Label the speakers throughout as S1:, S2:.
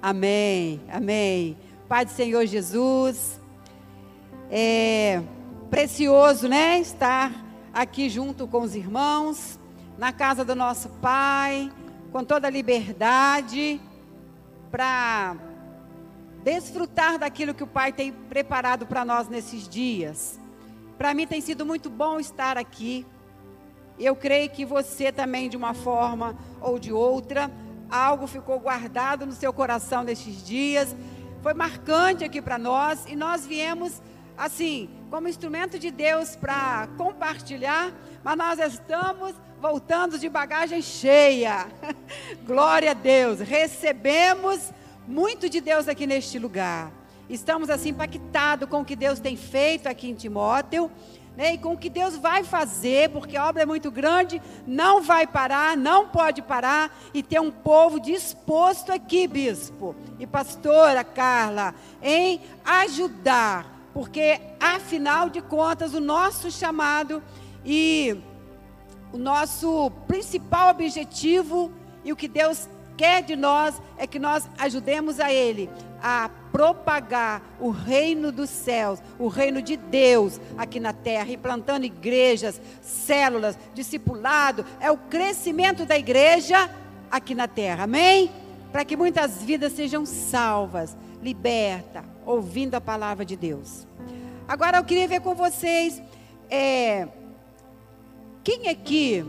S1: Amém, amém. Pai do Senhor Jesus, é precioso, né? Estar aqui junto com os irmãos, na casa do nosso Pai, com toda a liberdade, para desfrutar daquilo que o Pai tem preparado para nós nesses dias. Para mim tem sido muito bom estar aqui. Eu creio que você também, de uma forma ou de outra, algo ficou guardado no seu coração nesses dias. Foi marcante aqui para nós e nós viemos assim, como instrumento de Deus para compartilhar, mas nós estamos voltando de bagagem cheia. Glória a Deus. Recebemos muito de Deus aqui neste lugar. Estamos assim impactados com o que Deus tem feito aqui em Timóteo né, e com o que Deus vai fazer, porque a obra é muito grande, não vai parar, não pode parar, e ter um povo disposto aqui, bispo e pastora Carla, em ajudar, porque afinal de contas o nosso chamado e o nosso principal objetivo e o que Deus quer de nós é que nós ajudemos a Ele a propagar o reino dos céus, o reino de Deus aqui na terra, implantando igrejas, células, discipulado, é o crescimento da igreja aqui na terra, amém? Para que muitas vidas sejam salvas, libertas, ouvindo a palavra de Deus. Agora eu queria ver com vocês, é, quem aqui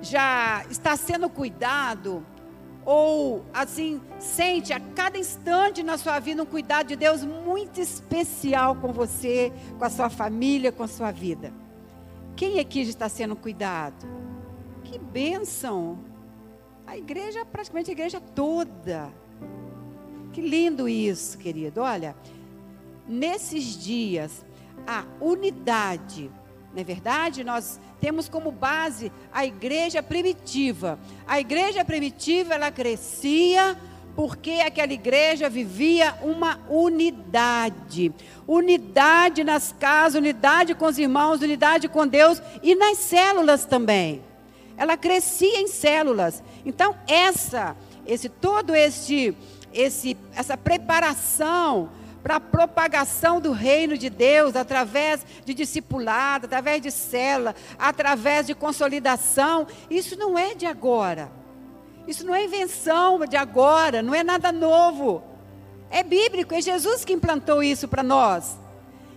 S1: já está sendo cuidado ou assim sente a cada instante na sua vida um cuidado de Deus muito especial com você, com a sua família, com a sua vida. Quem aqui está sendo cuidado? Que bênção! A igreja, praticamente a igreja toda. Que lindo isso, querido. Olha, nesses dias, a unidade, não é verdade? Nós temos como base a igreja primitiva. A igreja primitiva, ela crescia porque aquela igreja vivia uma unidade. Unidade nas casas, unidade com os irmãos, unidade com Deus e nas células também. Ela crescia em células. Então, essa, esse todo este esse essa preparação para a propagação do reino de Deus através de discipulado, através de célula, através de consolidação. Isso não é de agora. Isso não é invenção de agora, não é nada novo. É bíblico, é Jesus que implantou isso para nós.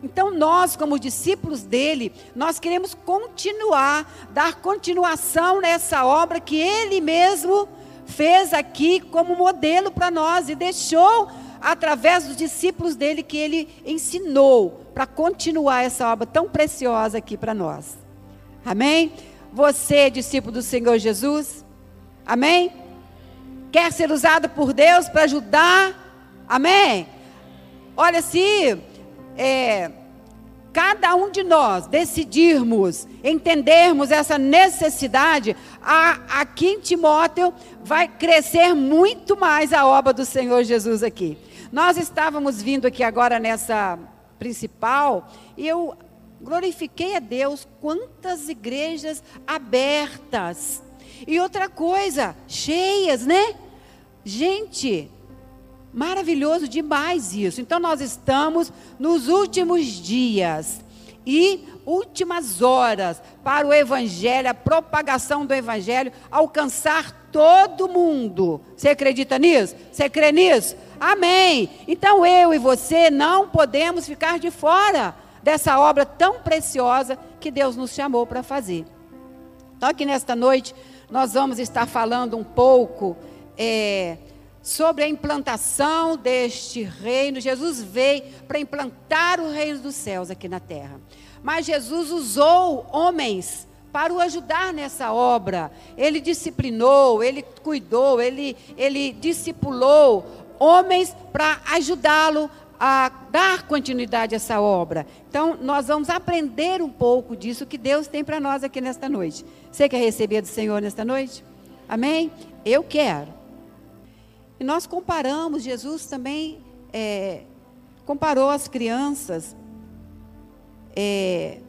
S1: Então nós, como discípulos dele, nós queremos continuar, dar continuação nessa obra que ele mesmo fez aqui como modelo para nós e deixou através dos discípulos dele que ele ensinou para continuar essa obra tão preciosa aqui para nós. Amém? Você, discípulo do Senhor Jesus, amém? Quer ser usado por Deus para ajudar? Amém? Olha, se é, cada um de nós decidirmos, entendermos essa necessidade, a, aqui em Timóteo vai crescer muito mais a obra do Senhor Jesus aqui. Nós estávamos vindo aqui agora nessa principal e eu glorifiquei a Deus quantas igrejas abertas. E outra coisa, cheias, né? Gente, maravilhoso demais isso. Então nós estamos nos últimos dias e últimas horas para o evangelho, a propagação do evangelho alcançar todo mundo. Você acredita nisso? Você crê nisso? Amém. Então eu e você não podemos ficar de fora dessa obra tão preciosa que Deus nos chamou para fazer. Então, aqui nesta noite, nós vamos estar falando um pouco é, sobre a implantação deste reino. Jesus veio para implantar o reino dos céus aqui na terra. Mas Jesus usou homens para o ajudar nessa obra. Ele disciplinou, ele cuidou, ele, ele discipulou homens para ajudá-lo a dar continuidade a essa obra. Então, nós vamos aprender um pouco disso que Deus tem para nós aqui nesta noite. Você quer receber do Senhor nesta noite? Amém? Eu quero. E nós comparamos, Jesus também é, comparou as crianças, é,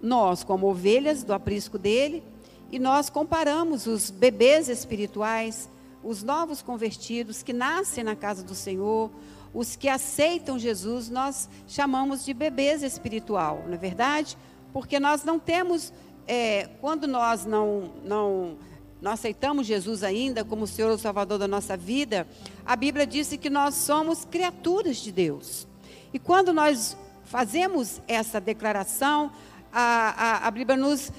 S1: nós como ovelhas do aprisco dele, e nós comparamos os bebês espirituais os novos convertidos que nascem na casa do Senhor, os que aceitam Jesus, nós chamamos de bebês espiritual, não é verdade? Porque nós não temos, é, quando nós não, não, não aceitamos Jesus ainda como o Senhor e Salvador da nossa vida, a Bíblia diz que nós somos criaturas de Deus. E quando nós fazemos essa declaração, a, a, a Bíblia nos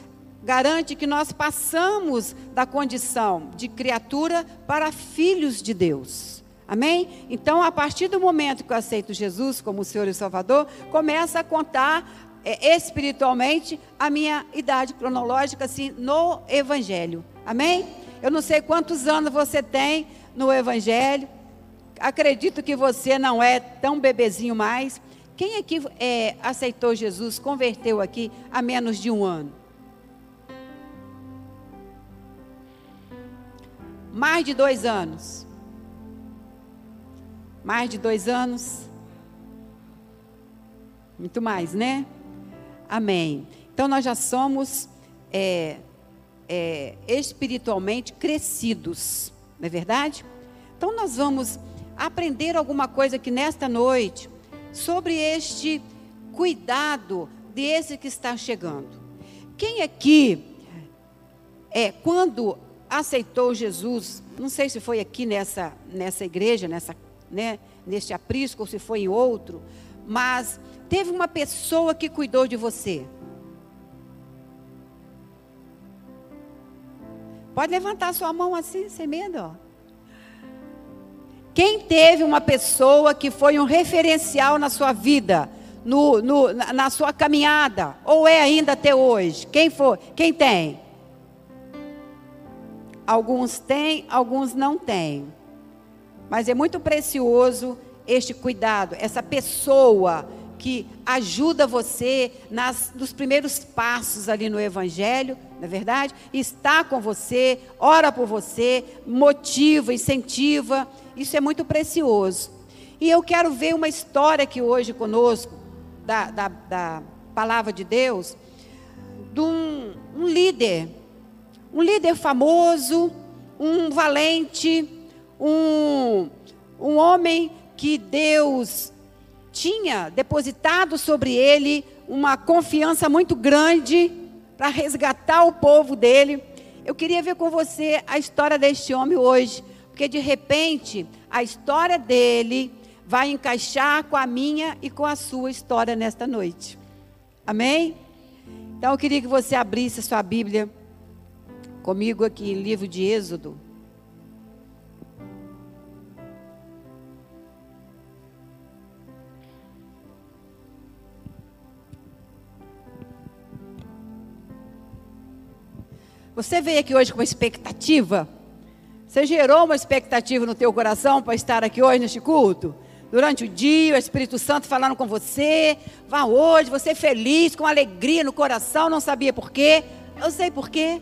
S1: garante que nós passamos da condição de criatura para filhos de Deus. Amém? Então, a partir do momento que eu aceito Jesus como Senhor e Salvador, começa a contar é, espiritualmente a minha idade cronológica, assim, no Evangelho. Amém? Eu não sei quantos anos você tem no Evangelho. Acredito que você não é tão bebezinho mais. Quem aqui é, aceitou Jesus, converteu aqui há menos de um ano? Mais de dois anos. Mais de dois anos. Muito mais, né? Amém. Então nós já somos é, é, espiritualmente crescidos, não é verdade? Então nós vamos aprender alguma coisa aqui nesta noite sobre este cuidado desse que está chegando. Quem aqui, é, quando aceitou Jesus, não sei se foi aqui nessa, nessa igreja, nessa, né, neste aprisco, ou se foi em outro, mas teve uma pessoa que cuidou de você. Pode levantar sua mão assim, sem medo. Ó. Quem teve uma pessoa que foi um referencial na sua vida, no, no, na sua caminhada, ou é ainda até hoje? Quem foi? Quem tem? Alguns têm, alguns não têm. Mas é muito precioso este cuidado, essa pessoa que ajuda você nas, nos primeiros passos ali no Evangelho, não é verdade? Está com você, ora por você, motiva, incentiva. Isso é muito precioso. E eu quero ver uma história aqui hoje conosco, da, da, da palavra de Deus, de um, um líder um líder famoso, um valente, um, um homem que Deus tinha depositado sobre ele uma confiança muito grande para resgatar o povo dele. Eu queria ver com você a história deste homem hoje, porque de repente a história dele vai encaixar com a minha e com a sua história nesta noite. Amém? Então eu queria que você abrisse a sua Bíblia comigo aqui em livro de Êxodo. Você veio aqui hoje com uma expectativa? Você gerou uma expectativa no teu coração para estar aqui hoje neste culto? Durante o dia, o Espírito Santo falando com você. Vá hoje, você feliz, com alegria no coração, não sabia por quê. Eu sei por quê.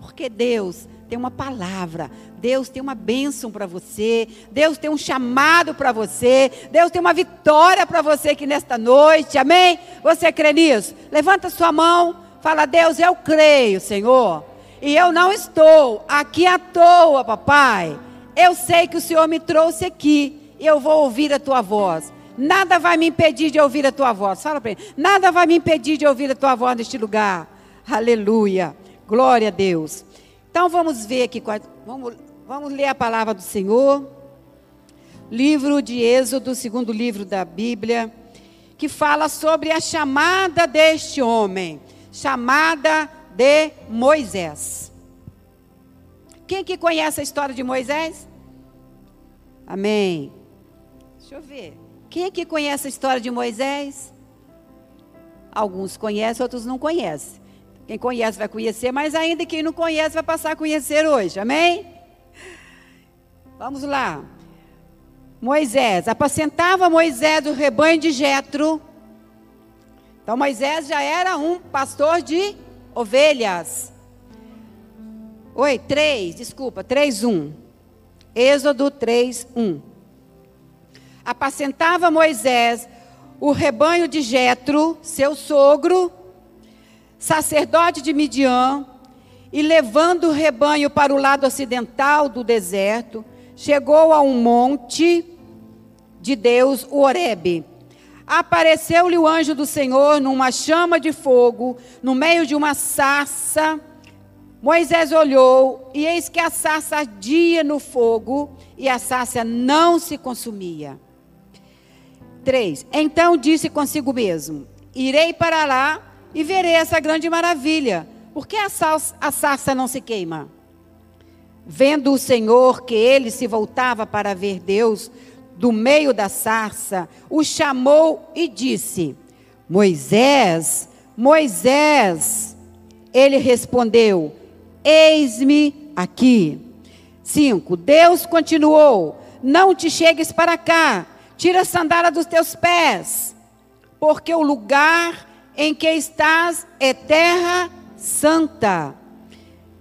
S1: Porque Deus tem uma palavra, Deus tem uma bênção para você, Deus tem um chamado para você, Deus tem uma vitória para você aqui nesta noite, amém? Você crê nisso? Levanta sua mão, fala, Deus, eu creio, Senhor, e eu não estou aqui à toa, papai. Eu sei que o Senhor me trouxe aqui, eu vou ouvir a tua voz. Nada vai me impedir de ouvir a tua voz. Fala para ele. Nada vai me impedir de ouvir a tua voz neste lugar. Aleluia. Glória a Deus. Então vamos ver aqui, vamos, vamos ler a palavra do Senhor. Livro de Êxodo, segundo livro da Bíblia, que fala sobre a chamada deste homem, chamada de Moisés. Quem que conhece a história de Moisés? Amém. Deixa eu ver. Quem que conhece a história de Moisés? Alguns conhecem, outros não conhecem. Quem conhece vai conhecer, mas ainda quem não conhece vai passar a conhecer hoje. Amém? Vamos lá. Moisés, apacentava Moisés o rebanho de Jetro. Então Moisés já era um pastor de ovelhas. Oi, 3, desculpa, 3, 1. Êxodo 3, 1. Apacentava Moisés o rebanho de Jetro, seu sogro, sacerdote de Midian, e levando o rebanho para o lado ocidental do deserto, chegou a um monte de Deus, o Horebe. Apareceu-lhe o anjo do Senhor numa chama de fogo, no meio de uma sarça. Moisés olhou, e eis que a sarça ardia no fogo, e a sarça não se consumia. 3. Então disse consigo mesmo: Irei para lá e verei essa grande maravilha. Por que a, a sarça não se queima? Vendo o Senhor que ele se voltava para ver Deus, do meio da sarça, o chamou e disse: Moisés, Moisés. Ele respondeu: Eis-me aqui. 5. Deus continuou: Não te chegues para cá, tira a sandália dos teus pés, porque o lugar em que estás é terra santa.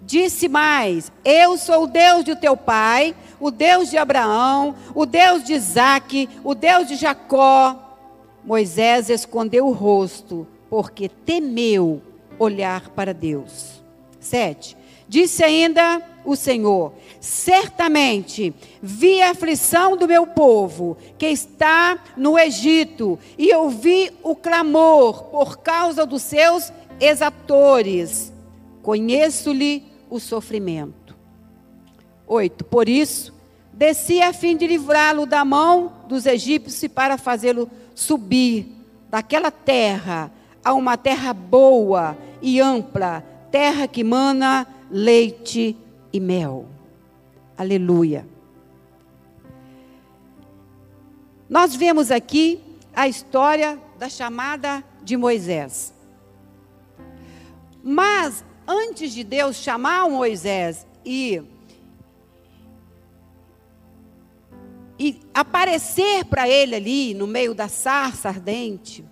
S1: Disse mais: Eu sou o Deus do teu pai, o Deus de Abraão, o Deus de Isaque, o Deus de Jacó. Moisés escondeu o rosto, porque temeu olhar para Deus. 7. Disse ainda o Senhor: Certamente vi a aflição do meu povo que está no Egito, e ouvi o clamor por causa dos seus exatores. Conheço-lhe o sofrimento. 8. Por isso, desci a fim de livrá-lo da mão dos egípcios e para fazê-lo subir daquela terra a uma terra boa e ampla, terra que mana leite e mel. Aleluia. Nós vemos aqui a história da chamada de Moisés. Mas antes de Deus chamar Moisés e e aparecer para ele ali no meio da sarça ardente,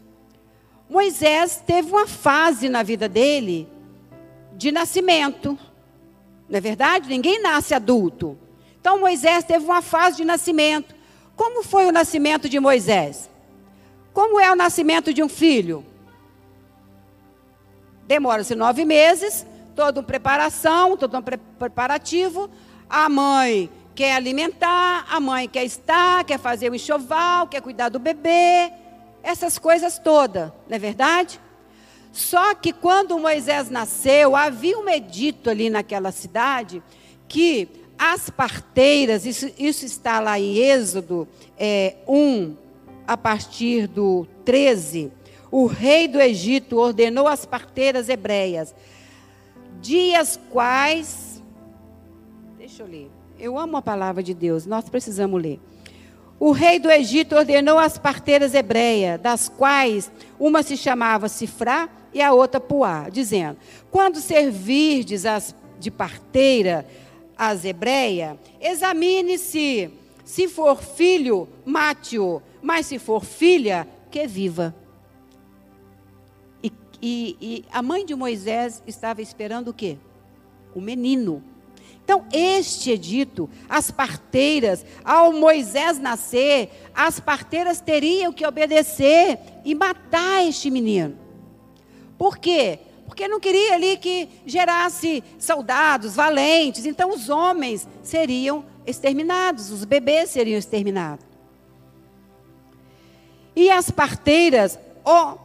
S1: Moisés teve uma fase na vida dele de nascimento. Não é verdade? Ninguém nasce adulto. Então Moisés teve uma fase de nascimento. Como foi o nascimento de Moisés? Como é o nascimento de um filho? Demora-se nove meses, toda uma preparação, todo um preparativo. A mãe quer alimentar, a mãe quer estar, quer fazer o enxoval, quer cuidar do bebê, essas coisas todas, não é verdade? Só que quando Moisés nasceu, havia um edito ali naquela cidade que as parteiras, isso, isso está lá em Êxodo é, 1, a partir do 13, o rei do Egito ordenou às parteiras hebreias, dias quais. Deixa eu ler. Eu amo a palavra de Deus, nós precisamos ler. O rei do Egito ordenou às parteiras hebreias, das quais uma se chamava Sifrá e a outra Puá, dizendo: Quando servirdes as de parteira as hebreias, examine-se, se for filho, mate-o, mas se for filha, que viva. E, e, e a mãe de Moisés estava esperando o quê? O menino. Então, este edito, as parteiras, ao Moisés nascer, as parteiras teriam que obedecer e matar este menino. Por quê? Porque não queria ali que gerasse soldados valentes. Então os homens seriam exterminados, os bebês seriam exterminados. E as parteiras oh,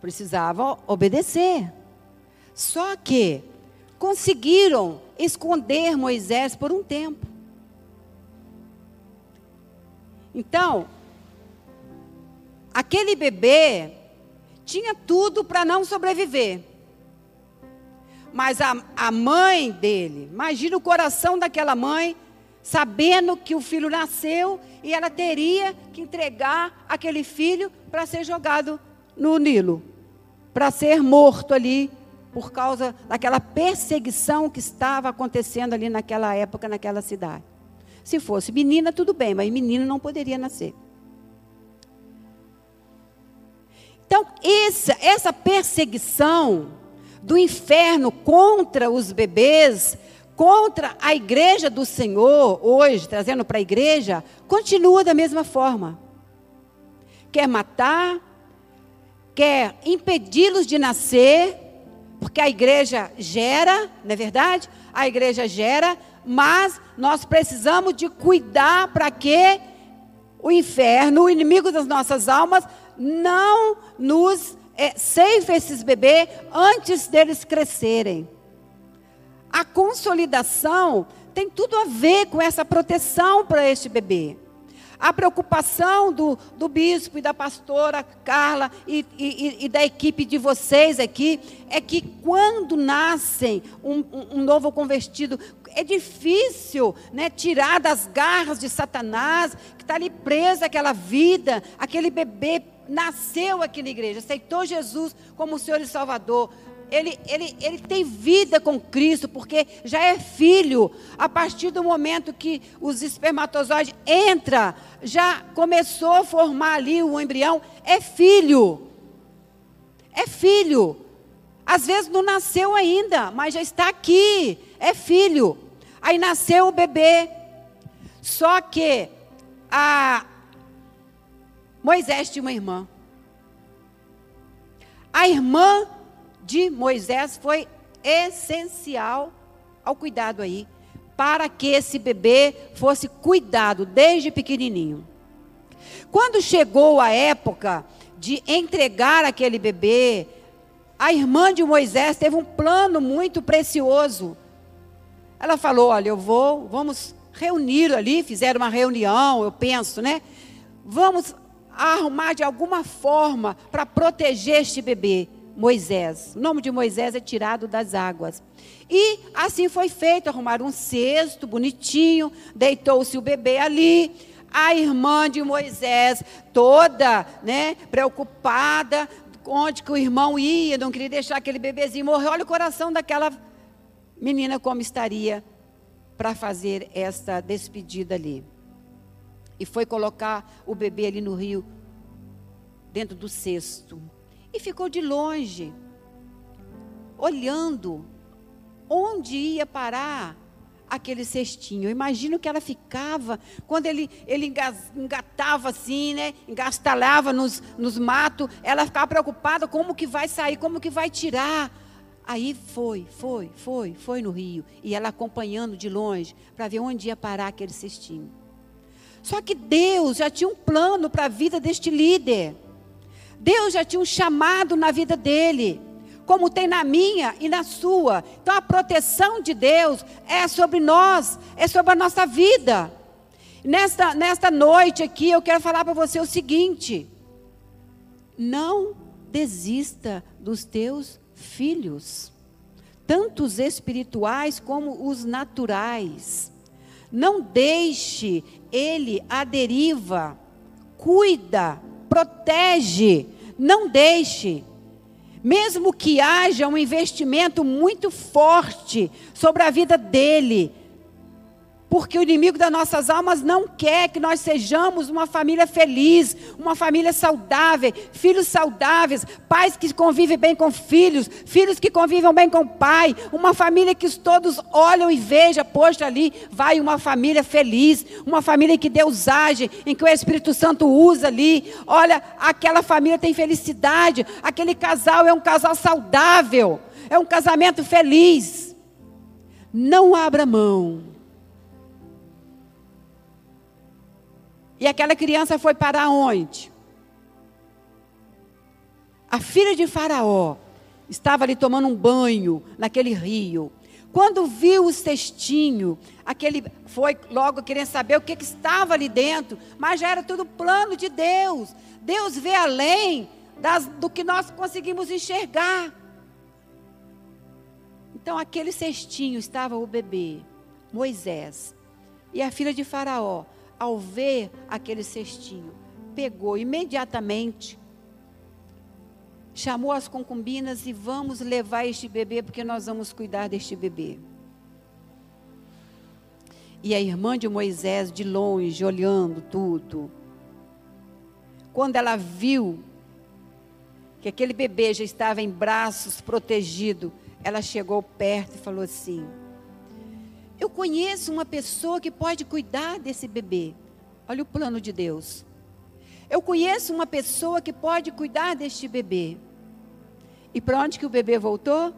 S1: precisavam obedecer. Só que conseguiram esconder Moisés por um tempo. Então, aquele bebê tinha tudo para não sobreviver. Mas a, a mãe dele, imagina o coração daquela mãe, sabendo que o filho nasceu e ela teria que entregar aquele filho para ser jogado no Nilo, para ser morto ali por causa daquela perseguição que estava acontecendo ali naquela época, naquela cidade. Se fosse menina, tudo bem, mas menino não poderia nascer. Então, essa, essa perseguição do inferno contra os bebês, contra a igreja do Senhor, hoje, trazendo para a igreja, continua da mesma forma. Quer matar, quer impedi-los de nascer, porque a igreja gera, não é verdade? a igreja gera, mas nós precisamos de cuidar para que o inferno, o inimigo das nossas almas, não nos é, ceife esses bebês antes deles crescerem. A consolidação tem tudo a ver com essa proteção para este bebê. A preocupação do, do bispo e da pastora Carla e, e, e, da equipe de vocês aqui é que quando nascem um, um, novo convertido, é difícil né, tirar das garras de Satanás, que está ali presa aquela vida, aquele bebê nasceu aqui na igreja, aceitou Jesus como Senhor e Salvador, ele, ele, ele tem vida com Cristo, porque já é filho. A partir do momento que os espermatozoides entra, já começou a formar ali o embrião, é filho. É filho. Às vezes não nasceu ainda, mas já está aqui. É filho. Aí nasceu o bebê. Só que a Moisés tinha uma irmã. A irmã de Moisés foi essencial ao cuidado aí, para que esse bebê fosse cuidado desde pequenininho. Quando chegou a época de entregar aquele bebê, a irmã de Moisés teve um plano muito precioso. Ela falou: Olha, eu vou, vamos reunir ali, fizeram uma reunião, eu penso, né? Vamos arrumar de alguma forma para proteger este bebê. Moisés. O nome de Moisés é tirado das águas. E assim foi feito: arrumaram um cesto bonitinho, deitou-se o bebê ali. A irmã de Moisés, toda né, preocupada, onde que o irmão ia, não queria deixar aquele bebezinho morrer. Olha o coração daquela menina como estaria para fazer esta despedida ali. E foi colocar o bebê ali no rio, dentro do cesto e ficou de longe, olhando onde ia parar aquele cestinho. Imagino que ela ficava, quando ele, ele engatava assim, né? Engastalhava nos, nos matos, ela ficava preocupada como que vai sair, como que vai tirar. Aí foi, foi, foi, foi no rio. E ela acompanhando de longe para ver onde ia parar aquele cestinho. Só que Deus já tinha um plano para a vida deste líder. Deus já tinha um chamado na vida dele, como tem na minha e na sua. Então a proteção de Deus é sobre nós, é sobre a nossa vida. Nesta, nesta noite aqui eu quero falar para você o seguinte: não desista dos teus filhos, tanto os espirituais como os naturais. Não deixe ele à deriva. Cuida protege, não deixe. Mesmo que haja um investimento muito forte sobre a vida dele, porque o inimigo das nossas almas não quer que nós sejamos uma família feliz, uma família saudável, filhos saudáveis, pais que convivem bem com filhos, filhos que convivem bem com o pai, uma família que todos olham e vejam, poxa, ali vai uma família feliz, uma família em que Deus age, em que o Espírito Santo usa ali. Olha, aquela família tem felicidade, aquele casal é um casal saudável, é um casamento feliz. Não abra mão E aquela criança foi para onde? A filha de Faraó estava ali tomando um banho naquele rio. Quando viu o cestinho, aquele foi logo querendo saber o que, que estava ali dentro, mas já era tudo plano de Deus. Deus vê além das, do que nós conseguimos enxergar. Então, aquele cestinho estava o bebê, Moisés, e a filha de Faraó ao ver aquele cestinho, pegou imediatamente, chamou as concubinas e vamos levar este bebê, porque nós vamos cuidar deste bebê. E a irmã de Moisés, de longe, olhando tudo, quando ela viu que aquele bebê já estava em braços protegido, ela chegou perto e falou assim: eu conheço uma pessoa que pode cuidar desse bebê. Olha o plano de Deus. Eu conheço uma pessoa que pode cuidar deste bebê. E para onde que o bebê voltou?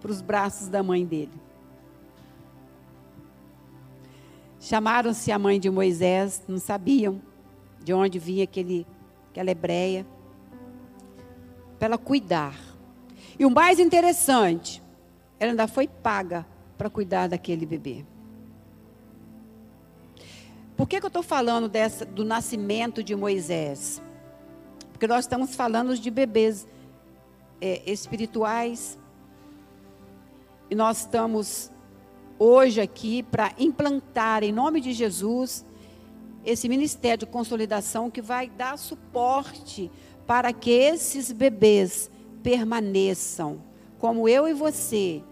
S1: para os braços da mãe dele. Chamaram-se a mãe de Moisés, não sabiam de onde vinha aquele, aquela hebreia, para ela cuidar. E o mais interessante, ela ainda foi paga para cuidar daquele bebê. Por que, que eu estou falando dessa, do nascimento de Moisés? Porque nós estamos falando de bebês é, espirituais. E nós estamos hoje aqui para implantar, em nome de Jesus, esse ministério de consolidação que vai dar suporte para que esses bebês permaneçam, como eu e você.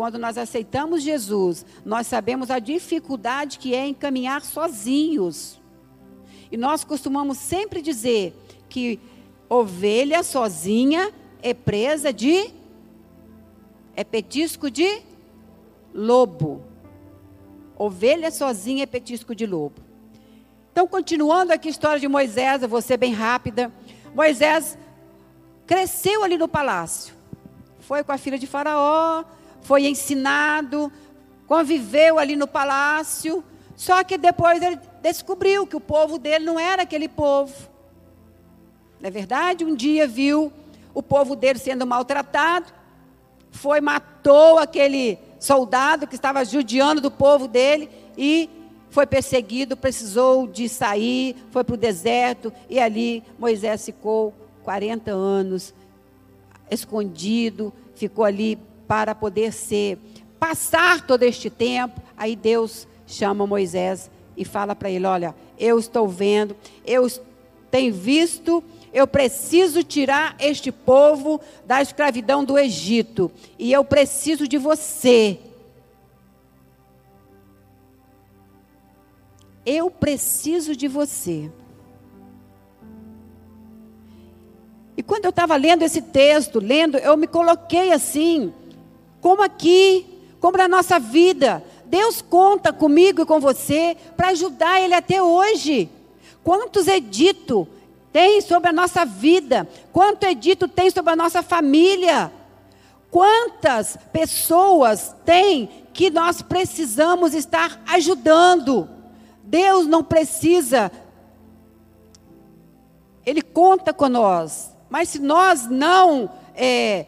S1: Quando nós aceitamos Jesus, nós sabemos a dificuldade que é encaminhar sozinhos. E nós costumamos sempre dizer que ovelha sozinha é presa de é petisco de lobo. Ovelha sozinha é petisco de lobo. Então, continuando aqui a história de Moisés, eu vou ser bem rápida. Moisés cresceu ali no palácio. Foi com a filha de Faraó, foi ensinado, conviveu ali no palácio. Só que depois ele descobriu que o povo dele não era aquele povo. Não é verdade? Um dia viu o povo dele sendo maltratado, foi, matou aquele soldado que estava judiando do povo dele e foi perseguido, precisou de sair, foi para o deserto e ali Moisés ficou 40 anos escondido, ficou ali para poder ser, passar todo este tempo. Aí Deus chama Moisés e fala para ele: Olha, eu estou vendo, eu tenho visto eu preciso tirar este povo da escravidão do Egito. E eu preciso de você. Eu preciso de você. E quando eu estava lendo esse texto, lendo, eu me coloquei assim, como aqui, como na nossa vida. Deus conta comigo e com você para ajudar Ele até hoje. Quantos edito tem sobre a nossa vida, quanto é dito tem sobre a nossa família. Quantas pessoas tem que nós precisamos estar ajudando? Deus não precisa, Ele conta com nós, mas se nós não é,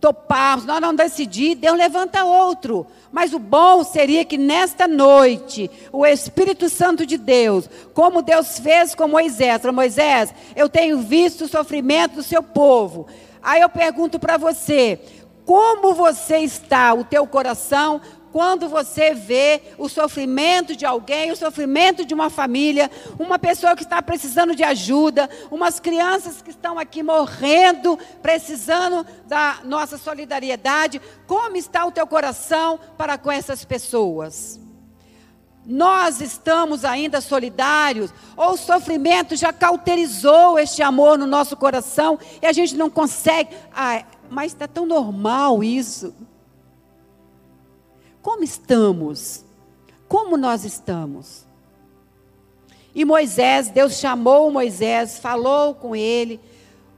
S1: toparmos, nós não decidir, Deus levanta outro. Mas o bom seria que nesta noite, o Espírito Santo de Deus, como Deus fez com Moisés, Moisés, eu tenho visto o sofrimento do seu povo. Aí eu pergunto para você, como você está, o teu coração, quando você vê o sofrimento de alguém, o sofrimento de uma família, uma pessoa que está precisando de ajuda, umas crianças que estão aqui morrendo, precisando da nossa solidariedade, como está o teu coração para com essas pessoas? Nós estamos ainda solidários, ou o sofrimento já cauterizou este amor no nosso coração e a gente não consegue. Ah, mas está tão normal isso. Como estamos? Como nós estamos? E Moisés, Deus chamou Moisés, falou com ele: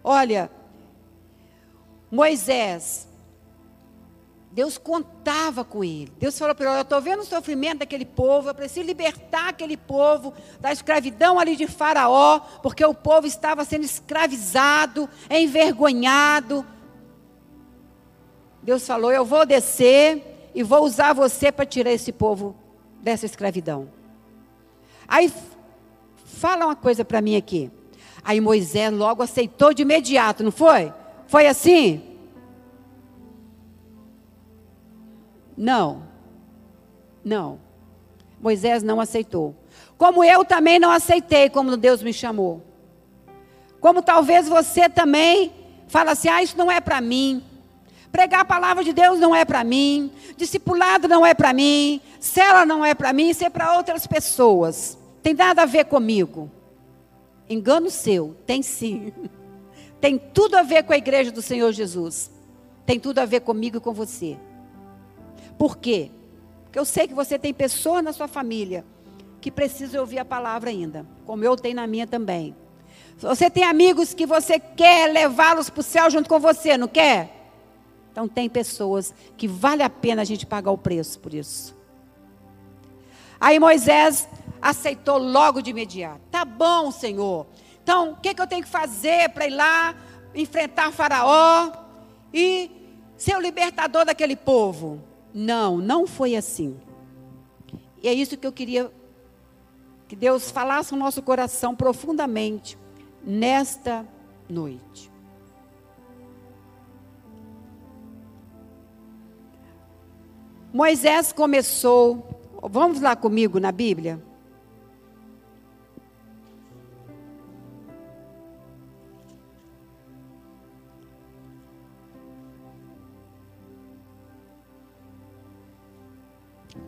S1: Olha, Moisés, Deus contava com ele. Deus falou para ele: Eu estou vendo o sofrimento daquele povo, eu preciso libertar aquele povo da escravidão ali de Faraó, porque o povo estava sendo escravizado, envergonhado. Deus falou: Eu vou descer e vou usar você para tirar esse povo dessa escravidão. Aí fala uma coisa para mim aqui. Aí Moisés logo aceitou de imediato, não foi? Foi assim? Não. Não. Moisés não aceitou. Como eu também não aceitei como Deus me chamou. Como talvez você também fala assim: "Ah, isso não é para mim". Pregar a palavra de Deus não é para mim, discipulado não é para mim, cela não é para mim, isso é para outras pessoas. Tem nada a ver comigo. Engano seu, tem sim. Tem tudo a ver com a igreja do Senhor Jesus. Tem tudo a ver comigo e com você. Por quê? Porque eu sei que você tem pessoas na sua família que precisam ouvir a palavra ainda, como eu tenho na minha também. Você tem amigos que você quer levá-los para o céu junto com você, não quer? Então, tem pessoas que vale a pena a gente pagar o preço por isso. Aí Moisés aceitou logo de imediato. Tá bom, Senhor. Então, o que, que eu tenho que fazer para ir lá enfrentar Faraó e ser o libertador daquele povo? Não, não foi assim. E é isso que eu queria que Deus falasse no nosso coração profundamente nesta noite. Moisés começou, vamos lá comigo na Bíblia?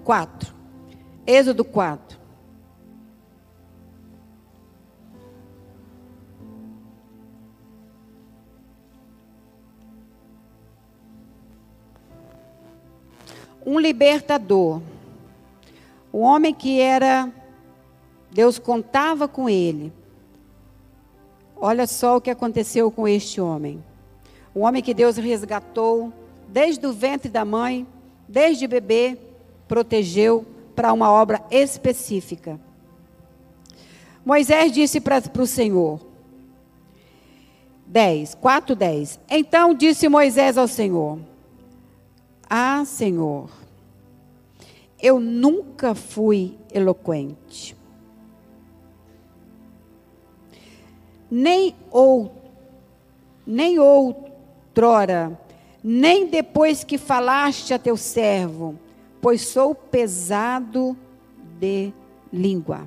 S1: Quatro. Êxodo 4. Um libertador. O homem que era, Deus contava com ele. Olha só o que aconteceu com este homem. O homem que Deus resgatou desde o ventre da mãe, desde bebê, protegeu para uma obra específica. Moisés disse para o Senhor, 10, 4, 10. Então disse Moisés ao Senhor: Ah, Senhor, eu nunca fui eloquente, nem, ou, nem outrora, nem depois que falaste a teu servo pois sou pesado de língua.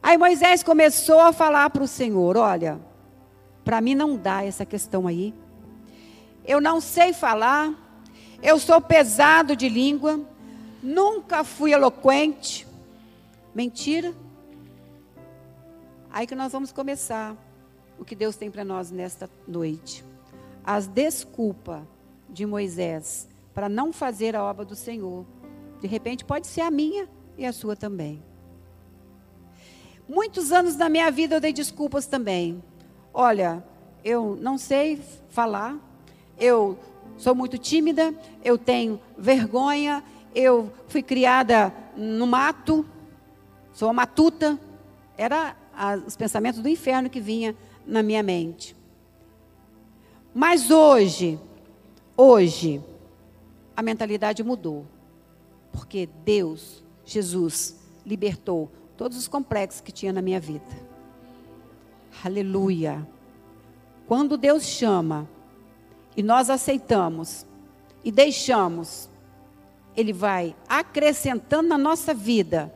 S1: Aí Moisés começou a falar para o Senhor: Olha, para mim não dá essa questão aí. Eu não sei falar, eu sou pesado de língua, nunca fui eloquente. Mentira. Aí que nós vamos começar o que Deus tem para nós nesta noite. As desculpas de Moisés para não fazer a obra do Senhor. De repente pode ser a minha e a sua também. Muitos anos da minha vida eu dei desculpas também. Olha, eu não sei falar, eu sou muito tímida, eu tenho vergonha, eu fui criada no mato, sou uma matuta. Era os pensamentos do inferno que vinha na minha mente. Mas hoje, hoje, a mentalidade mudou. Porque Deus, Jesus, libertou todos os complexos que tinha na minha vida. Aleluia. Quando Deus chama e nós aceitamos e deixamos, Ele vai acrescentando na nossa vida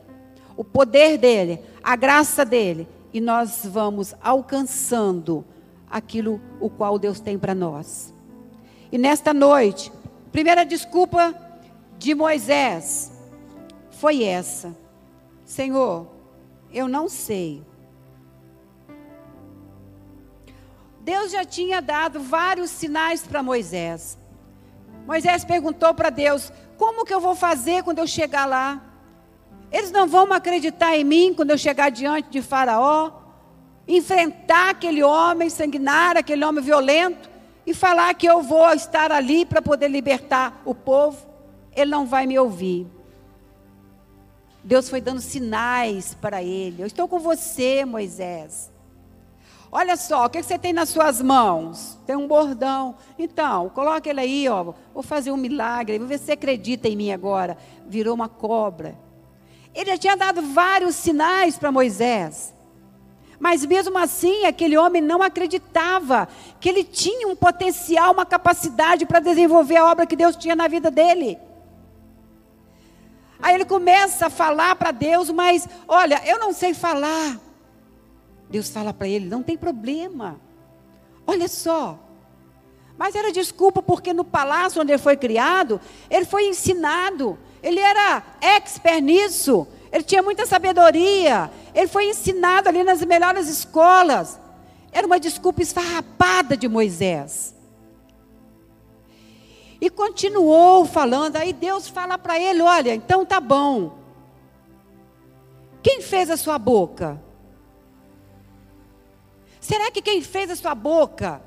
S1: o poder dEle, a graça dEle, e nós vamos alcançando aquilo o qual Deus tem para nós. E nesta noite, Primeira desculpa de Moisés foi essa: Senhor, eu não sei. Deus já tinha dado vários sinais para Moisés. Moisés perguntou para Deus: Como que eu vou fazer quando eu chegar lá? Eles não vão acreditar em mim quando eu chegar diante de Faraó, enfrentar aquele homem sanguinário, aquele homem violento e falar que eu vou estar ali para poder libertar o povo, ele não vai me ouvir. Deus foi dando sinais para ele. Eu estou com você, Moisés. Olha só, o que você tem nas suas mãos? Tem um bordão. Então, coloque ele aí, ó. Vou fazer um milagre. Vou ver se você acredita em mim agora. Virou uma cobra. Ele já tinha dado vários sinais para Moisés. Mas mesmo assim, aquele homem não acreditava que ele tinha um potencial, uma capacidade para desenvolver a obra que Deus tinha na vida dele. Aí ele começa a falar para Deus, mas olha, eu não sei falar. Deus fala para ele: não tem problema. Olha só. Mas era desculpa porque no palácio onde ele foi criado, ele foi ensinado. Ele era expert nisso. Ele tinha muita sabedoria. Ele foi ensinado ali nas melhores escolas. Era uma desculpa esfarrapada de Moisés. E continuou falando. Aí Deus fala para ele: Olha, então tá bom. Quem fez a sua boca? Será que quem fez a sua boca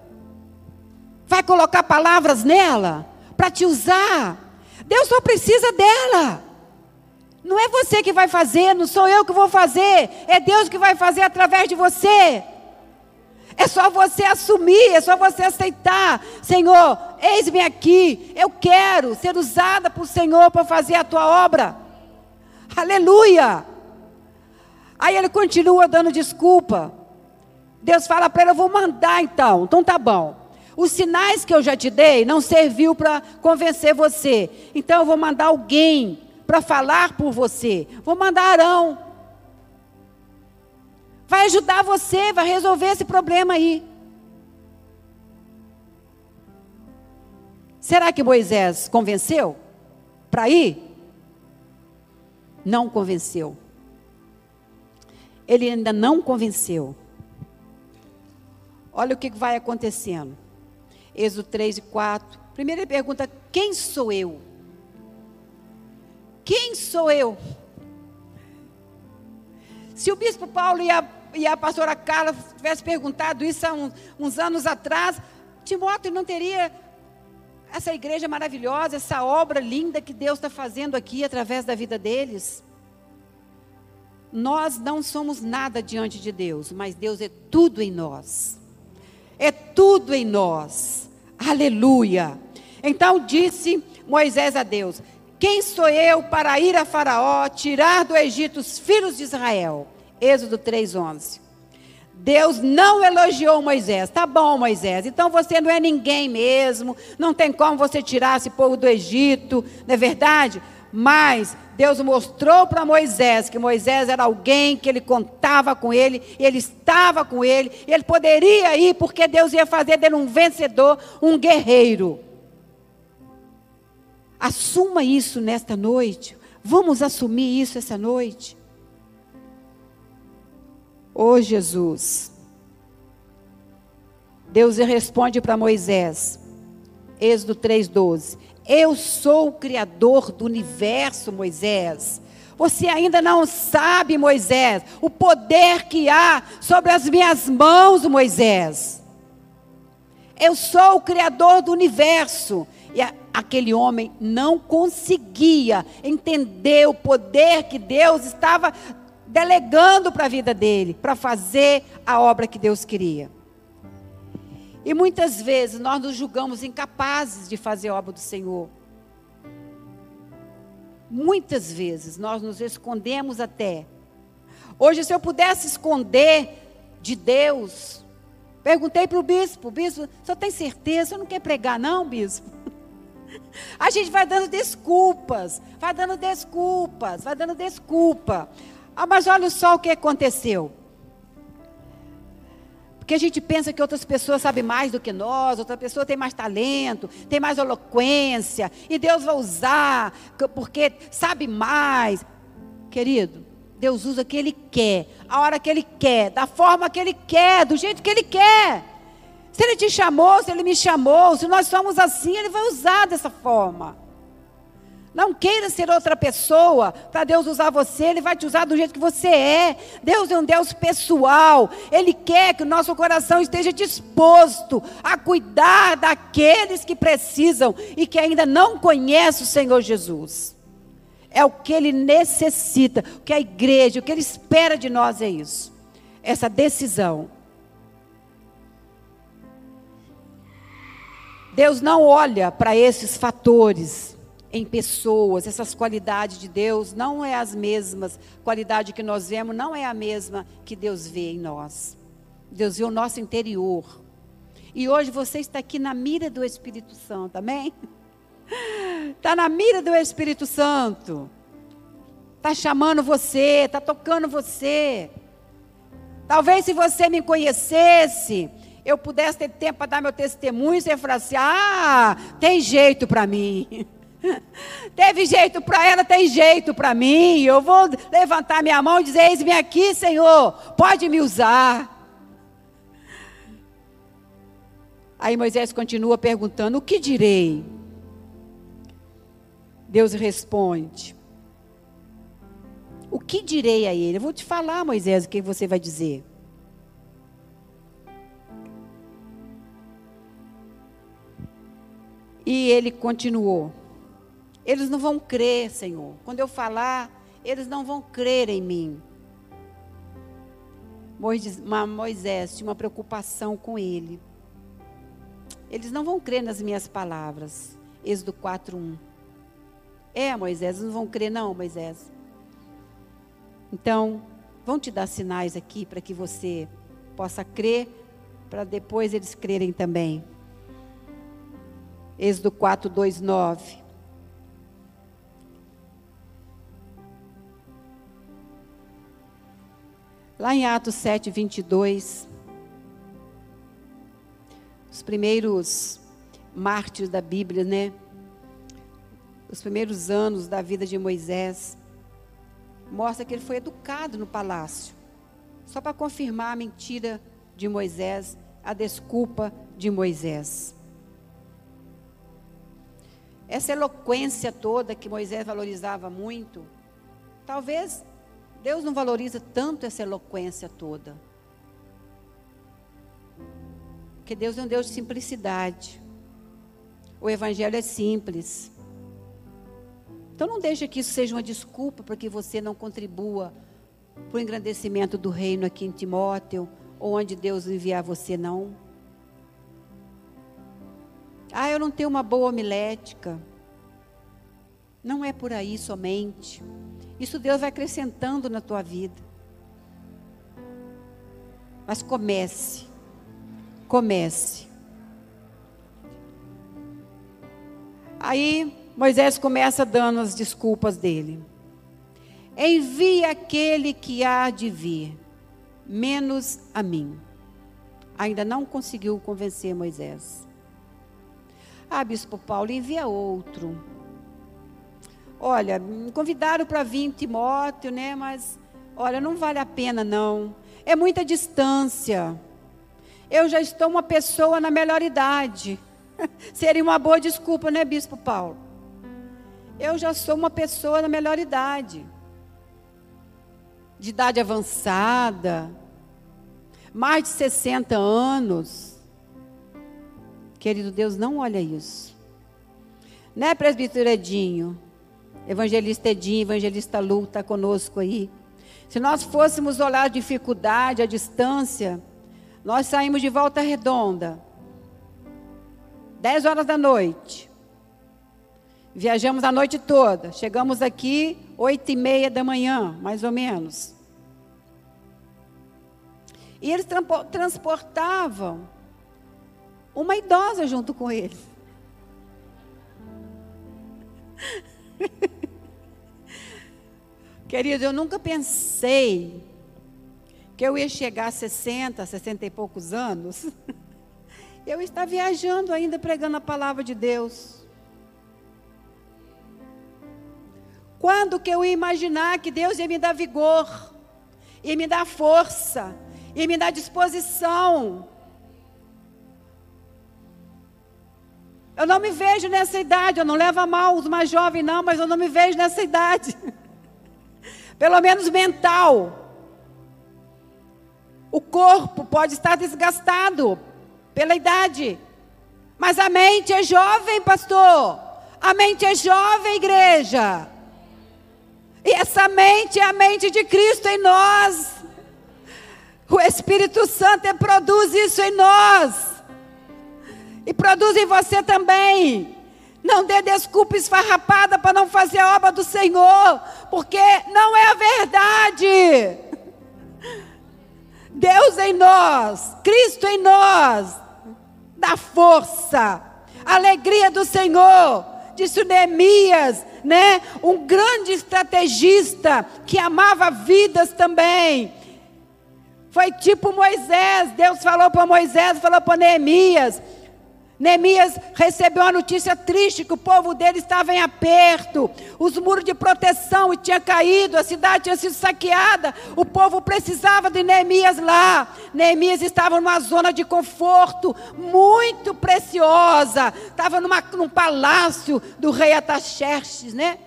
S1: vai colocar palavras nela para te usar. Deus só precisa dela. Não é você que vai fazer, não sou eu que vou fazer, é Deus que vai fazer através de você. É só você assumir, é só você aceitar. Senhor, eis-me aqui, eu quero ser usada por Senhor para fazer a tua obra. Aleluia! Aí ele continua dando desculpa. Deus fala para ele: Eu vou mandar então. Então tá bom. Os sinais que eu já te dei não serviu para convencer você. Então eu vou mandar alguém para falar por você. Vou mandar Arão. Vai ajudar você, vai resolver esse problema aí. Será que Moisés convenceu para ir? Não convenceu. Ele ainda não convenceu. Olha o que vai acontecendo. Êxodo 3 e 4. Primeira pergunta: quem sou eu? Quem sou eu? Se o bispo Paulo e a, e a pastora Carla tivessem perguntado isso há uns anos atrás, Timóteo não teria essa igreja maravilhosa, essa obra linda que Deus está fazendo aqui através da vida deles. Nós não somos nada diante de Deus, mas Deus é tudo em nós é tudo em nós. Aleluia. Então disse Moisés a Deus: Quem sou eu para ir a Faraó, tirar do Egito os filhos de Israel? Êxodo 3:11. Deus não elogiou Moisés. Tá bom, Moisés. Então você não é ninguém mesmo. Não tem como você tirar esse povo do Egito, não é verdade? Mas Deus mostrou para Moisés que Moisés era alguém que ele contava com ele, ele estava com ele, ele poderia ir porque Deus ia fazer dele um vencedor, um guerreiro. Assuma isso nesta noite. Vamos assumir isso essa noite. Oh Jesus. Deus responde para Moisés, Êxodo 3,12: eu sou o Criador do universo, Moisés. Você ainda não sabe, Moisés, o poder que há sobre as minhas mãos, Moisés. Eu sou o Criador do universo. E a, aquele homem não conseguia entender o poder que Deus estava delegando para a vida dele, para fazer a obra que Deus queria. E muitas vezes nós nos julgamos incapazes de fazer a obra do Senhor. Muitas vezes nós nos escondemos até. Hoje, se eu pudesse esconder de Deus, perguntei para o bispo: bispo, só tem certeza? Você não quer pregar, não, bispo? A gente vai dando desculpas, vai dando desculpas, vai dando desculpa. Ah, mas olha só o que aconteceu. Porque a gente pensa que outras pessoas sabem mais do que nós, outra pessoa tem mais talento, tem mais eloquência, e Deus vai usar, porque sabe mais. Querido, Deus usa o que Ele quer, a hora que Ele quer, da forma que Ele quer, do jeito que Ele quer. Se Ele te chamou, se Ele me chamou, se nós somos assim, Ele vai usar dessa forma. Não queira ser outra pessoa para Deus usar você, Ele vai te usar do jeito que você é. Deus é um Deus pessoal, Ele quer que o nosso coração esteja disposto a cuidar daqueles que precisam e que ainda não conhecem o Senhor Jesus. É o que Ele necessita, o que a igreja, o que Ele espera de nós é isso, essa decisão. Deus não olha para esses fatores em pessoas, essas qualidades de Deus não é as mesmas, qualidade que nós vemos não é a mesma que Deus vê em nós. Deus vê o nosso interior. E hoje você está aqui na mira do Espírito Santo, amém? Está na mira do Espírito Santo. Está chamando você, está tocando você. Talvez se você me conhecesse, eu pudesse ter tempo para dar meu testemunho, e você falar assim: ah, tem jeito para mim. Teve jeito para ela, tem jeito para mim. Eu vou levantar minha mão e dizer: Eis-me aqui, Senhor, pode me usar. Aí Moisés continua perguntando: O que direi? Deus responde: O que direi a ele? Eu vou te falar, Moisés, o que você vai dizer. E ele continuou: Eles não vão crer, Senhor. Quando eu falar, eles não vão crer em mim. Moisés tinha uma preocupação com ele. Eles não vão crer nas minhas palavras. Êxodo 4:1. É, Moisés, não vão crer não, Moisés. Então, vão te dar sinais aqui para que você possa crer, para depois eles crerem também. Êxodo 4, 2, 9. Lá em Atos 7, 22, os primeiros mártires da Bíblia, né? Os primeiros anos da vida de Moisés, mostra que ele foi educado no palácio. Só para confirmar a mentira de Moisés, a desculpa de Moisés. Essa eloquência toda que Moisés valorizava muito, talvez Deus não valoriza tanto essa eloquência toda. Porque Deus é um Deus de simplicidade. O evangelho é simples. Então não deixe que isso seja uma desculpa para que você não contribua para o engrandecimento do reino aqui em Timóteo, ou onde Deus enviar você, não. Ah, eu não tenho uma boa homilética. Não é por aí somente. Isso Deus vai acrescentando na tua vida. Mas comece. Comece. Aí Moisés começa dando as desculpas dele. Envie aquele que há de vir, menos a mim. Ainda não conseguiu convencer Moisés. Ah, bispo Paulo, envia outro. Olha, me convidaram para vir Timóteo, né? Mas, olha, não vale a pena não. É muita distância. Eu já estou uma pessoa na melhor idade. Seria uma boa desculpa, né, Bispo Paulo? Eu já sou uma pessoa na melhor idade. De idade avançada. Mais de 60 anos. Querido Deus, não olha isso. Né, presbítero Edinho? Evangelista Edinho, evangelista Lu, está conosco aí. Se nós fôssemos olhar a dificuldade, a distância, nós saímos de volta redonda. 10 horas da noite. Viajamos a noite toda. Chegamos aqui oito e meia da manhã, mais ou menos. E eles transportavam uma idosa junto com eles. Querido, eu nunca pensei que eu ia chegar a 60, 60 e poucos anos. Eu estar viajando ainda pregando a palavra de Deus. Quando que eu ia imaginar que Deus ia me dar vigor, ia me dar força, ia me dar disposição Eu não me vejo nessa idade, eu não levo a mal os mais jovens, não, mas eu não me vejo nessa idade. Pelo menos mental. O corpo pode estar desgastado pela idade, mas a mente é jovem, pastor. A mente é jovem, igreja. E essa mente é a mente de Cristo em nós. O Espírito Santo produz isso em nós e produz em você também. Não dê desculpa esfarrapada para não fazer a obra do Senhor, porque não é a verdade. Deus em nós, Cristo em nós, dá força, alegria do Senhor, disse Neemias, né? Um grande estrategista que amava vidas também. Foi tipo Moisés, Deus falou para Moisés, falou para Neemias: Neemias recebeu a notícia triste que o povo dele estava em aperto, os muros de proteção tinham caído, a cidade tinha sido saqueada, o povo precisava de Neemias lá. Neemias estava numa zona de conforto muito preciosa, estava numa, num palácio do rei Ataxerxes, né?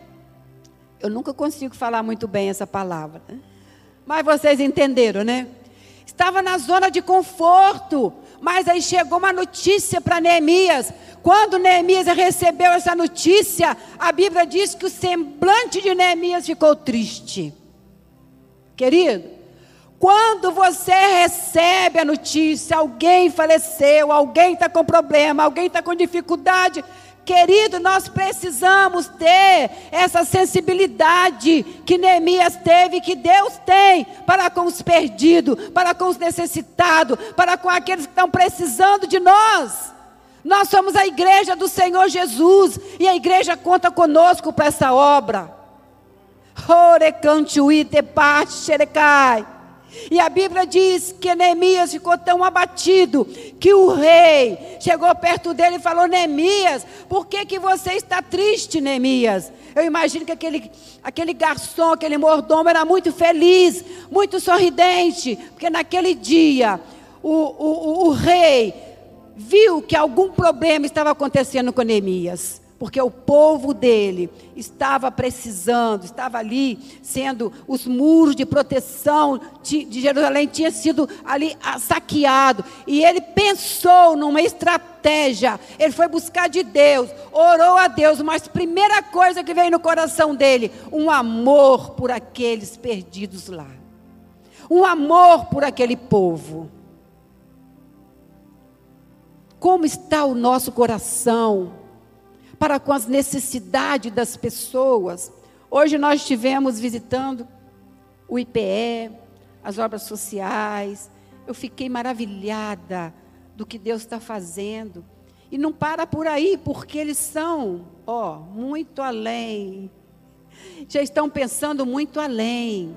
S1: Eu nunca consigo falar muito bem essa palavra, né? mas vocês entenderam, né? Estava na zona de conforto, Mas aí chegou uma notícia para Neemias. Quando Neemias recebeu essa notícia, a Bíblia diz que o semblante de Neemias ficou triste. Querido, quando você recebe a notícia, alguém faleceu, alguém está com problema, alguém está com dificuldade, Querido, nós precisamos ter essa sensibilidade que Neemias teve, que Deus tem para com os perdidos, para com os necessitados, para com aqueles que estão precisando de nós. Nós somos a igreja do Senhor Jesus e a igreja conta conosco para essa obra. Orecante uite xerecai. E a Bíblia diz que Neemias ficou tão abatido que o rei chegou perto dele e falou: Neemias, por que, que você está triste, Neemias? Eu imagino que aquele, aquele garçom, aquele mordomo era muito feliz, muito sorridente, porque naquele dia o, o, o, o rei viu que algum problema estava acontecendo com Neemias porque o povo dele estava precisando, estava ali sendo os muros de proteção de Jerusalém tinha sido ali saqueado, e ele pensou numa estratégia. Ele foi buscar de Deus, orou a Deus, mas primeira coisa que veio no coração dele, um amor por aqueles perdidos lá. Um amor por aquele povo. Como está o nosso coração? Para com as necessidades das pessoas. Hoje nós estivemos visitando o IPE, as obras sociais. Eu fiquei maravilhada do que Deus está fazendo. E não para por aí, porque eles são, ó, muito além. Já estão pensando muito além.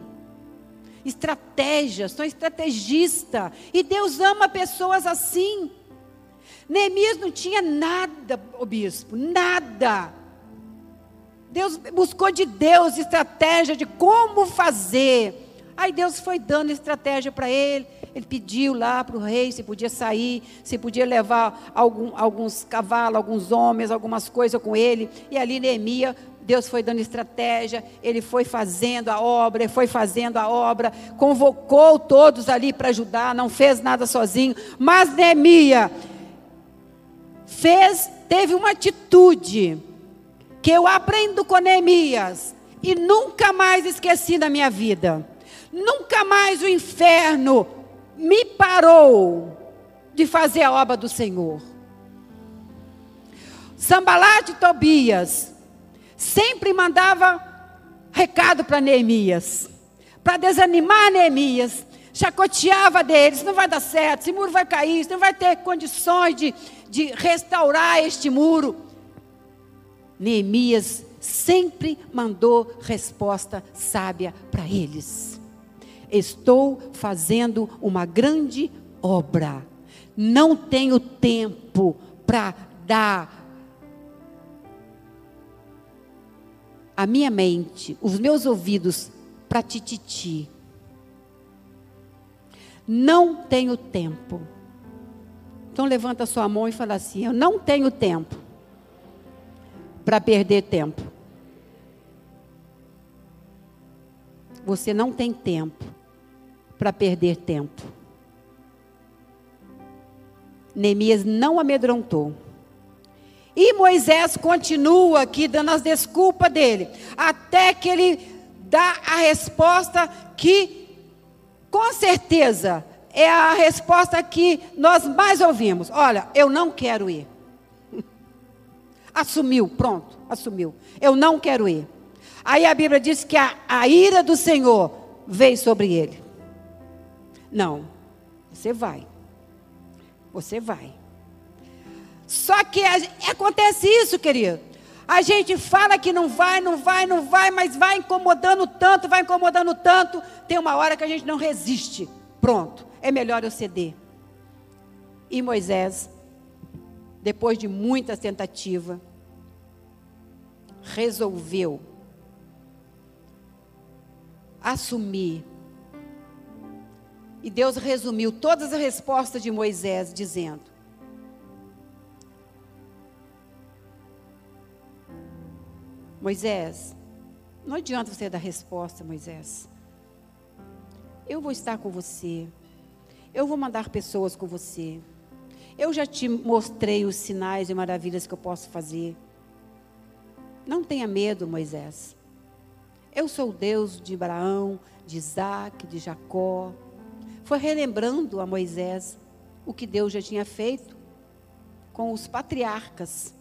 S1: Estratégias, são estrategistas. E Deus ama pessoas assim. Neemias não tinha nada, o bispo, nada. Deus buscou de Deus estratégia de como fazer. Aí Deus foi dando estratégia para ele. Ele pediu lá para o rei se podia sair, se podia levar algum, alguns cavalos, alguns homens, algumas coisas com ele. E ali Neemias, Deus foi dando estratégia, ele foi fazendo a obra, ele foi fazendo a obra, convocou todos ali para ajudar, não fez nada sozinho. Mas Neemias fez, teve uma atitude que eu aprendo com Neemias e nunca mais esqueci na minha vida. Nunca mais o inferno me parou de fazer a obra do Senhor. Sambalat e Tobias sempre mandava recado para Neemias, para desanimar Neemias, chacoteava deles, não vai dar certo, esse muro vai cair, não vai ter condições de, de restaurar este muro. Neemias sempre mandou resposta sábia para eles. Estou fazendo uma grande obra. Não tenho tempo para dar a minha mente, os meus ouvidos para tititi. Não tenho tempo. Então levanta sua mão e fala assim: Eu não tenho tempo para perder tempo. Você não tem tempo para perder tempo. Neemias não amedrontou. E Moisés continua aqui dando as desculpas dele, até que ele dá a resposta que com certeza, é a resposta que nós mais ouvimos. Olha, eu não quero ir. Assumiu, pronto, assumiu. Eu não quero ir. Aí a Bíblia diz que a, a ira do Senhor veio sobre ele. Não, você vai. Você vai. Só que acontece isso, querido. A gente fala que não vai, não vai, não vai, mas vai incomodando tanto, vai incomodando tanto. Tem uma hora que a gente não resiste. Pronto, é melhor eu ceder. E Moisés, depois de muita tentativa, resolveu assumir. E Deus resumiu todas as respostas de Moisés, dizendo: Moisés, não adianta você dar resposta, Moisés. Eu vou estar com você. Eu vou mandar pessoas com você. Eu já te mostrei os sinais e maravilhas que eu posso fazer. Não tenha medo, Moisés. Eu sou o Deus de Abraão, de Isaac, de Jacó. Foi relembrando a Moisés o que Deus já tinha feito com os patriarcas.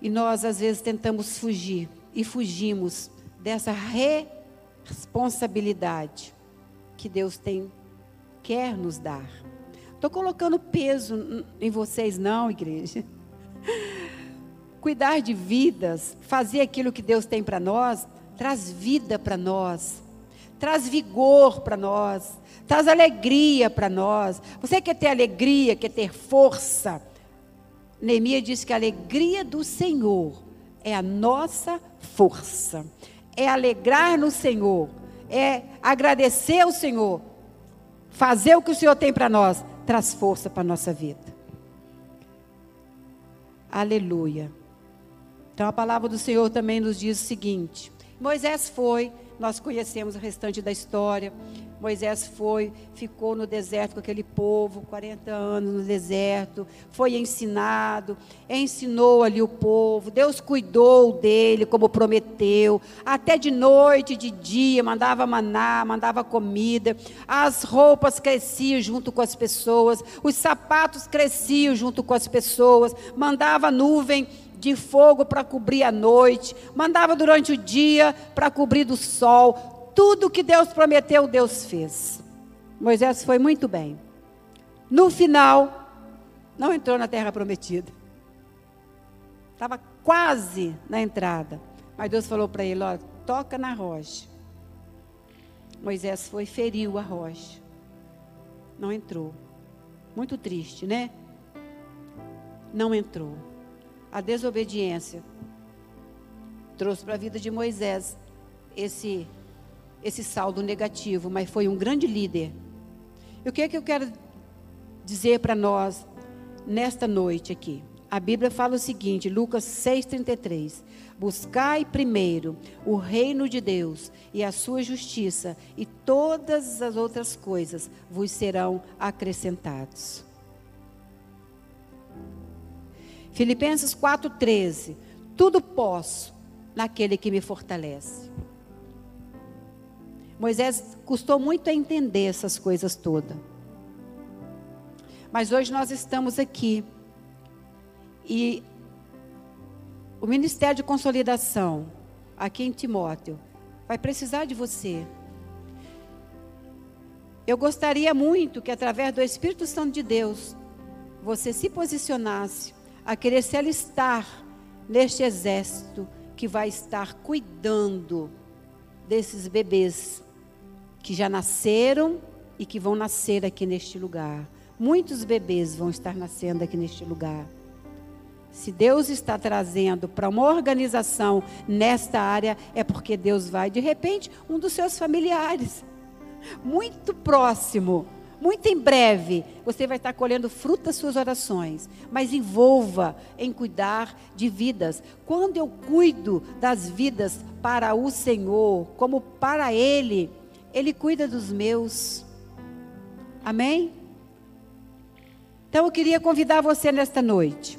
S1: E nós, às vezes, tentamos fugir e fugimos dessa responsabilidade que Deus tem, quer nos dar. Estou colocando peso em vocês, não, igreja. Cuidar de vidas, fazer aquilo que Deus tem para nós, traz vida para nós, traz vigor para nós, traz alegria para nós. Você quer ter alegria, quer ter força, Neemias diz que a alegria do Senhor é a nossa força. É alegrar no Senhor, é agradecer ao Senhor, fazer o que o Senhor tem para nós, traz força para a nossa vida. Aleluia. Então a palavra do Senhor também nos diz o seguinte: Moisés foi, nós conhecemos o restante da história. Moisés foi, ficou no deserto com aquele povo, 40 anos no deserto, foi ensinado, ensinou ali o povo, Deus cuidou dele como prometeu, até de noite, de dia, mandava maná, mandava comida, as roupas cresciam junto com as pessoas, os sapatos cresciam junto com as pessoas, mandava nuvem de fogo para cobrir a noite, mandava durante o dia para cobrir do sol, tudo que Deus prometeu, Deus fez. Moisés foi muito bem. No final, não entrou na terra prometida. Estava quase na entrada. Mas Deus falou para ele: ó, toca na rocha. Moisés foi, feriu a rocha. Não entrou. Muito triste, né? Não entrou. A desobediência trouxe para a vida de Moisés esse esse saldo negativo, mas foi um grande líder. E o que é que eu quero dizer para nós nesta noite aqui? A Bíblia fala o seguinte, Lucas 6,33: Buscai primeiro o reino de Deus e a sua justiça, e todas as outras coisas vos serão acrescentados. Filipenses 4,13: Tudo posso naquele que me fortalece. Moisés custou muito a entender essas coisas todas. Mas hoje nós estamos aqui. E o Ministério de Consolidação, aqui em Timóteo, vai precisar de você. Eu gostaria muito que, através do Espírito Santo de Deus, você se posicionasse a querer se alistar neste exército que vai estar cuidando desses bebês que já nasceram e que vão nascer aqui neste lugar. Muitos bebês vão estar nascendo aqui neste lugar. Se Deus está trazendo para uma organização nesta área, é porque Deus vai, de repente, um dos seus familiares, muito próximo, muito em breve, você vai estar colhendo fruto das suas orações. Mas envolva em cuidar de vidas. Quando eu cuido das vidas para o Senhor, como para Ele, ele cuida dos meus. Amém? Então eu queria convidar você nesta noite.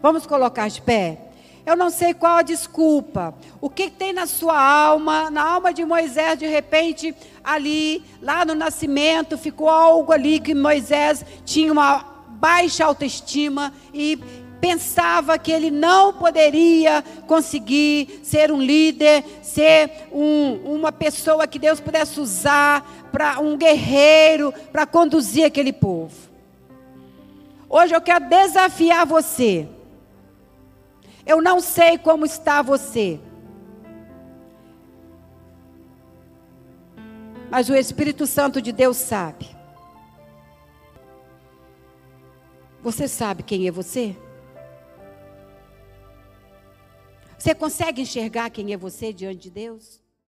S1: Vamos colocar de pé? Eu não sei qual a desculpa. O que tem na sua alma, na alma de Moisés, de repente, ali, lá no nascimento, ficou algo ali que Moisés tinha uma baixa autoestima e pensava que ele não poderia conseguir ser um líder, ser um, uma pessoa que Deus pudesse usar para um guerreiro para conduzir aquele povo. Hoje eu quero desafiar você. Eu não sei como está você. Mas o Espírito Santo de Deus sabe. Você sabe quem é você? Você consegue enxergar quem é você diante de Deus?